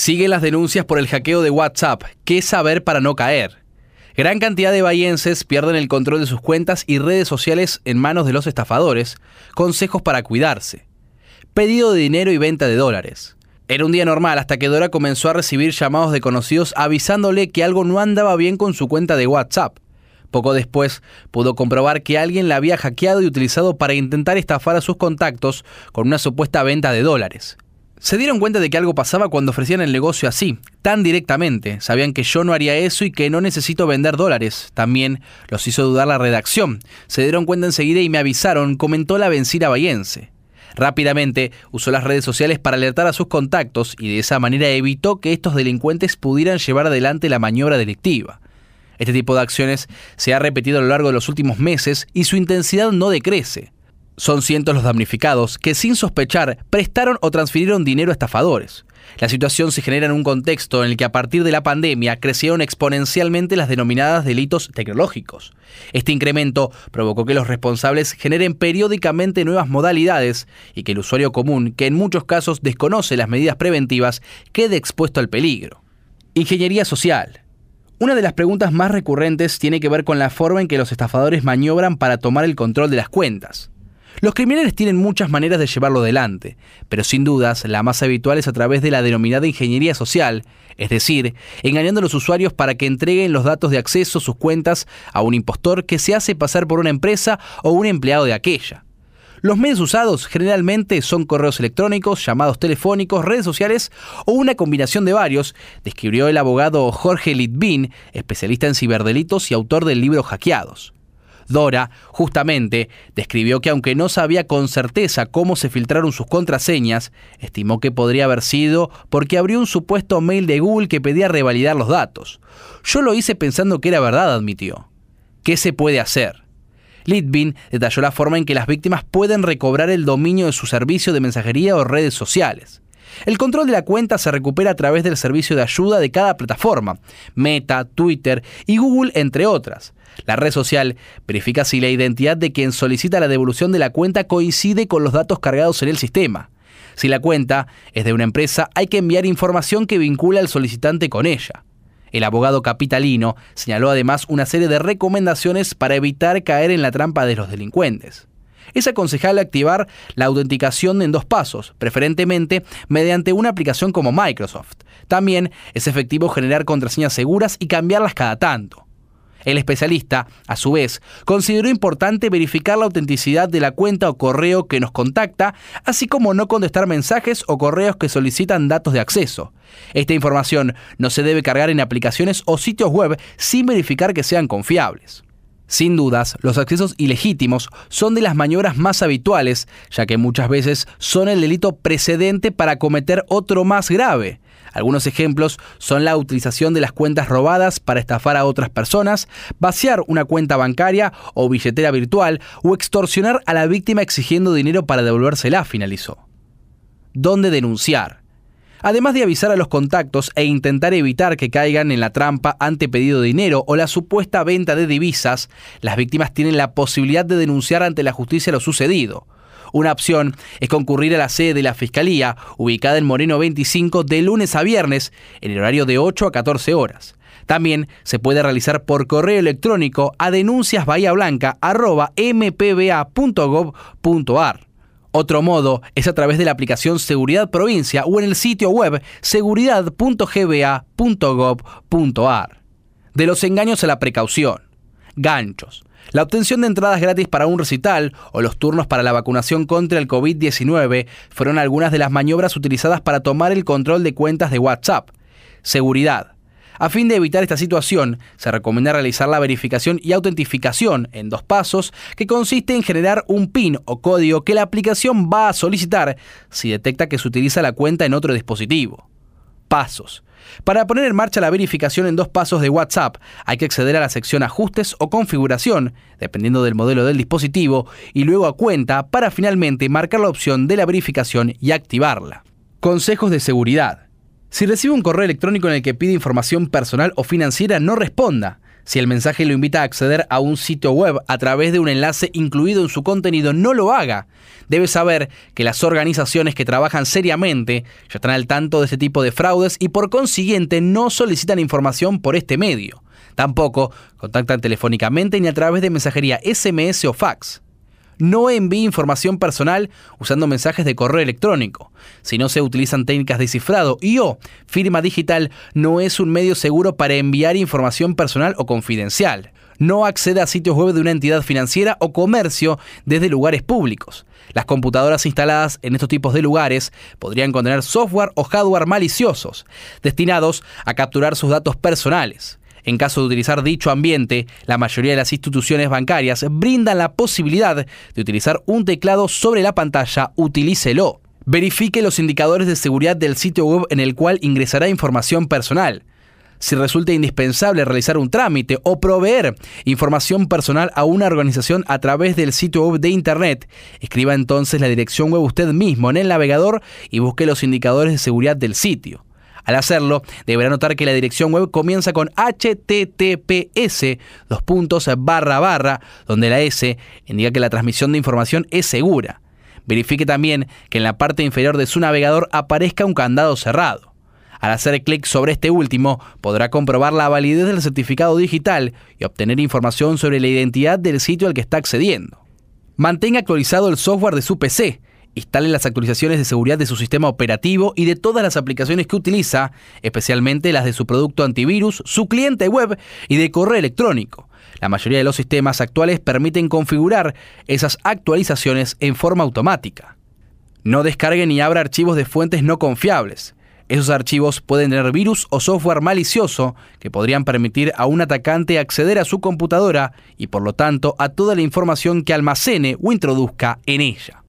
Siguen las denuncias por el hackeo de WhatsApp. ¿Qué saber para no caer? Gran cantidad de bahienses pierden el control de sus cuentas y redes sociales en manos de los estafadores. Consejos para cuidarse. Pedido de dinero y venta de dólares. Era un día normal hasta que Dora comenzó a recibir llamados de conocidos avisándole que algo no andaba bien con su cuenta de WhatsApp. Poco después pudo comprobar que alguien la había hackeado y utilizado para intentar estafar a sus contactos con una supuesta venta de dólares. Se dieron cuenta de que algo pasaba cuando ofrecían el negocio así, tan directamente. Sabían que yo no haría eso y que no necesito vender dólares. También los hizo dudar la redacción. Se dieron cuenta enseguida y me avisaron, comentó la vencida bayense. Rápidamente usó las redes sociales para alertar a sus contactos y de esa manera evitó que estos delincuentes pudieran llevar adelante la maniobra delictiva. Este tipo de acciones se ha repetido a lo largo de los últimos meses y su intensidad no decrece. Son cientos los damnificados que sin sospechar prestaron o transfirieron dinero a estafadores. La situación se genera en un contexto en el que a partir de la pandemia crecieron exponencialmente las denominadas delitos tecnológicos. Este incremento provocó que los responsables generen periódicamente nuevas modalidades y que el usuario común, que en muchos casos desconoce las medidas preventivas, quede expuesto al peligro. Ingeniería social. Una de las preguntas más recurrentes tiene que ver con la forma en que los estafadores maniobran para tomar el control de las cuentas. Los criminales tienen muchas maneras de llevarlo adelante, pero sin dudas la más habitual es a través de la denominada ingeniería social, es decir, engañando a los usuarios para que entreguen los datos de acceso a sus cuentas a un impostor que se hace pasar por una empresa o un empleado de aquella. Los medios usados generalmente son correos electrónicos, llamados telefónicos, redes sociales o una combinación de varios, describió el abogado Jorge Litvin, especialista en ciberdelitos y autor del libro Hackeados. Dora, justamente, describió que aunque no sabía con certeza cómo se filtraron sus contraseñas, estimó que podría haber sido porque abrió un supuesto mail de Google que pedía revalidar los datos. Yo lo hice pensando que era verdad, admitió. ¿Qué se puede hacer? Litvin detalló la forma en que las víctimas pueden recobrar el dominio de su servicio de mensajería o redes sociales. El control de la cuenta se recupera a través del servicio de ayuda de cada plataforma, Meta, Twitter y Google, entre otras. La red social verifica si la identidad de quien solicita la devolución de la cuenta coincide con los datos cargados en el sistema. Si la cuenta es de una empresa, hay que enviar información que vincula al solicitante con ella. El abogado capitalino señaló además una serie de recomendaciones para evitar caer en la trampa de los delincuentes. Es aconsejable activar la autenticación en dos pasos, preferentemente mediante una aplicación como Microsoft. También es efectivo generar contraseñas seguras y cambiarlas cada tanto. El especialista, a su vez, consideró importante verificar la autenticidad de la cuenta o correo que nos contacta, así como no contestar mensajes o correos que solicitan datos de acceso. Esta información no se debe cargar en aplicaciones o sitios web sin verificar que sean confiables. Sin dudas, los accesos ilegítimos son de las maniobras más habituales, ya que muchas veces son el delito precedente para cometer otro más grave. Algunos ejemplos son la utilización de las cuentas robadas para estafar a otras personas, vaciar una cuenta bancaria o billetera virtual o extorsionar a la víctima exigiendo dinero para devolvérsela, finalizó. ¿Dónde denunciar? Además de avisar a los contactos e intentar evitar que caigan en la trampa ante pedido de dinero o la supuesta venta de divisas, las víctimas tienen la posibilidad de denunciar ante la justicia lo sucedido. Una opción es concurrir a la sede de la Fiscalía, ubicada en Moreno 25, de lunes a viernes, en el horario de 8 a 14 horas. También se puede realizar por correo electrónico a denunciasbahíablanca.mpba.gov.ar. Otro modo es a través de la aplicación Seguridad Provincia o en el sitio web seguridad.gba.gov.ar. De los engaños a la precaución. Ganchos. La obtención de entradas gratis para un recital o los turnos para la vacunación contra el COVID-19 fueron algunas de las maniobras utilizadas para tomar el control de cuentas de WhatsApp. Seguridad. A fin de evitar esta situación, se recomienda realizar la verificación y autentificación en dos pasos, que consiste en generar un PIN o código que la aplicación va a solicitar si detecta que se utiliza la cuenta en otro dispositivo. Pasos. Para poner en marcha la verificación en dos pasos de WhatsApp, hay que acceder a la sección Ajustes o Configuración, dependiendo del modelo del dispositivo, y luego a Cuenta para finalmente marcar la opción de la verificación y activarla. Consejos de seguridad. Si recibe un correo electrónico en el que pide información personal o financiera, no responda. Si el mensaje lo invita a acceder a un sitio web a través de un enlace incluido en su contenido, no lo haga. Debe saber que las organizaciones que trabajan seriamente ya están al tanto de este tipo de fraudes y por consiguiente no solicitan información por este medio. Tampoco contactan telefónicamente ni a través de mensajería SMS o fax no envíe información personal usando mensajes de correo electrónico. Si no se utilizan técnicas de cifrado y o firma digital, no es un medio seguro para enviar información personal o confidencial. No acceda a sitios web de una entidad financiera o comercio desde lugares públicos. Las computadoras instaladas en estos tipos de lugares podrían contener software o hardware maliciosos, destinados a capturar sus datos personales. En caso de utilizar dicho ambiente, la mayoría de las instituciones bancarias brindan la posibilidad de utilizar un teclado sobre la pantalla, utilícelo. Verifique los indicadores de seguridad del sitio web en el cual ingresará información personal. Si resulta indispensable realizar un trámite o proveer información personal a una organización a través del sitio web de Internet, escriba entonces la dirección web usted mismo en el navegador y busque los indicadores de seguridad del sitio. Al hacerlo, deberá notar que la dirección web comienza con https, dos puntos, barra barra, donde la S indica que la transmisión de información es segura. Verifique también que en la parte inferior de su navegador aparezca un candado cerrado. Al hacer clic sobre este último, podrá comprobar la validez del certificado digital y obtener información sobre la identidad del sitio al que está accediendo. Mantenga actualizado el software de su PC instale las actualizaciones de seguridad de su sistema operativo y de todas las aplicaciones que utiliza, especialmente las de su producto antivirus, su cliente web y de correo electrónico. La mayoría de los sistemas actuales permiten configurar esas actualizaciones en forma automática. No descargue ni abra archivos de fuentes no confiables. Esos archivos pueden tener virus o software malicioso que podrían permitir a un atacante acceder a su computadora y por lo tanto a toda la información que almacene o introduzca en ella.